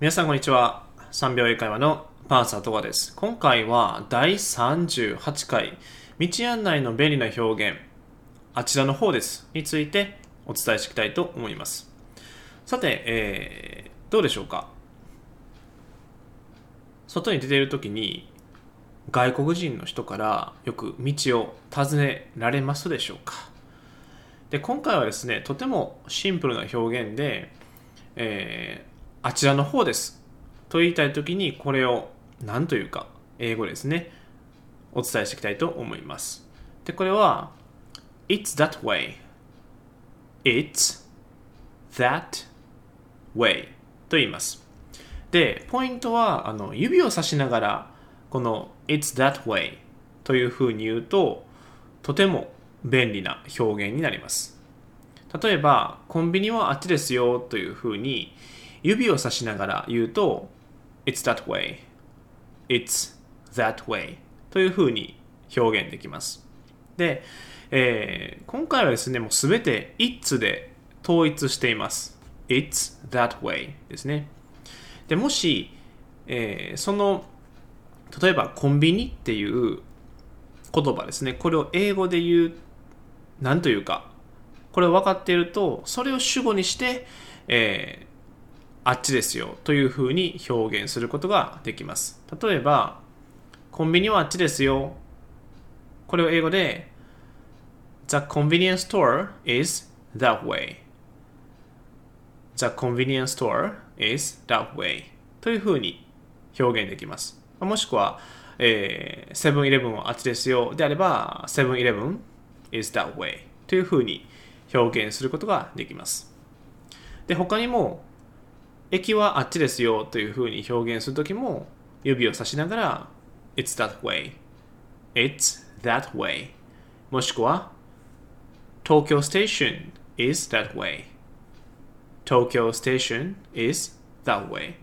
皆さんこんにちは。3秒英会話のパーサーとかです。今回は第38回道案内の便利な表現あちらの方ですについてお伝えしていきたいと思います。さて、えー、どうでしょうか？外に出ている時に外国人の人からよく道を尋ねられますでしょうか？で今回はですねとてもシンプルな表現で、えー、あちらの方です。と言いたい時にこれを何というか英語ですね。お伝えしていきたいと思います。でこれは It's that way. It's that way と言います。でポイントはあの指を指しながらこの It's that way というふうに言うととても便利な表現になります。例えばコンビニはあっちですよというふうに指を指しながら言うと It's that way. It's that way. というふうに表現できます。で、えー、今回はですねもうすべて It's で統一しています。It's that way ですね。でもし、えー、その例えばコンビニっていう言葉ですね。これを英語で言う何というかこれを分かっているとそれを主語にして、えー、あっちですよというふうに表現することができます。例えばコンビニはあっちですよ。これを英語で The convenience store is that way. The convenience store is that way. というふうに表現できます。もしくは、えー、セブンイレブンはあっちですよであれば、セブンイレブン is that way というふうに表現することができます。で、他にも、駅はあっちですよというふうに表現するときも、指を指しながら、it's that way, it's that way. もしくは、東京ステーション is that way. 東京ステーション is that way.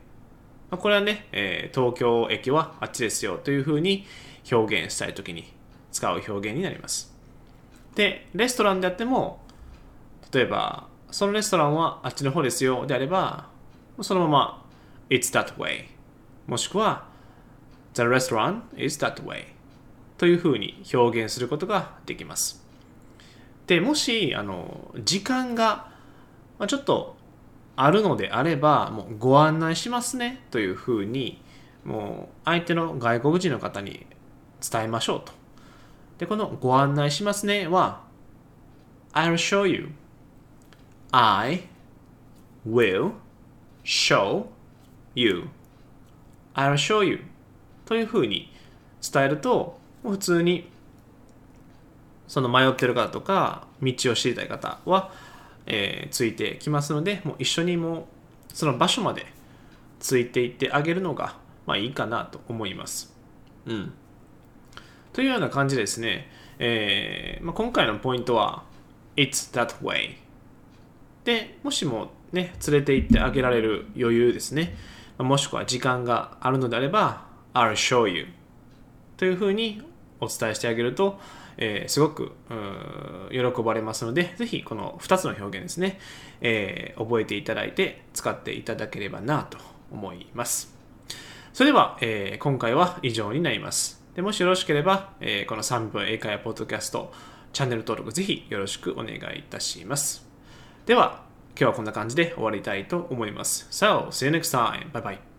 これはね、えー、東京駅はあっちですよというふうに表現したいときに使う表現になります。で、レストランであっても、例えば、そのレストランはあっちの方ですよであれば、そのまま It's that way もしくは The restaurant is that way というふうに表現することができます。で、もし、あの、時間が、まあ、ちょっとあるのであれば、もうご案内しますねというふうに、もう相手の外国人の方に伝えましょうと。で、このご案内しますねは、I'll show you. I will show you. I'll show you. というふうに伝えると、普通にその迷ってる方とか、道を知りたい方は、えー、ついてきますので、もう一緒にもうその場所までついていってあげるのが、まあいいかなと思います。うん。というような感じですね、えーまあ、今回のポイントは、It's that way。で、もしもね、連れて行ってあげられる余裕ですね、もしくは時間があるのであれば、I'll show you というふうにお伝えしてあげると、えー、すごく喜ばれますので、ぜひこの2つの表現ですね、えー、覚えていただいて使っていただければなと思います。それでは、えー、今回は以上になります。でもしよろしければ、えこの3分英会話ポッドキャスト、チャンネル登録ぜひよろしくお願いいたします。では、今日はこんな感じで終わりたいと思います。So, see you next time. Bye bye.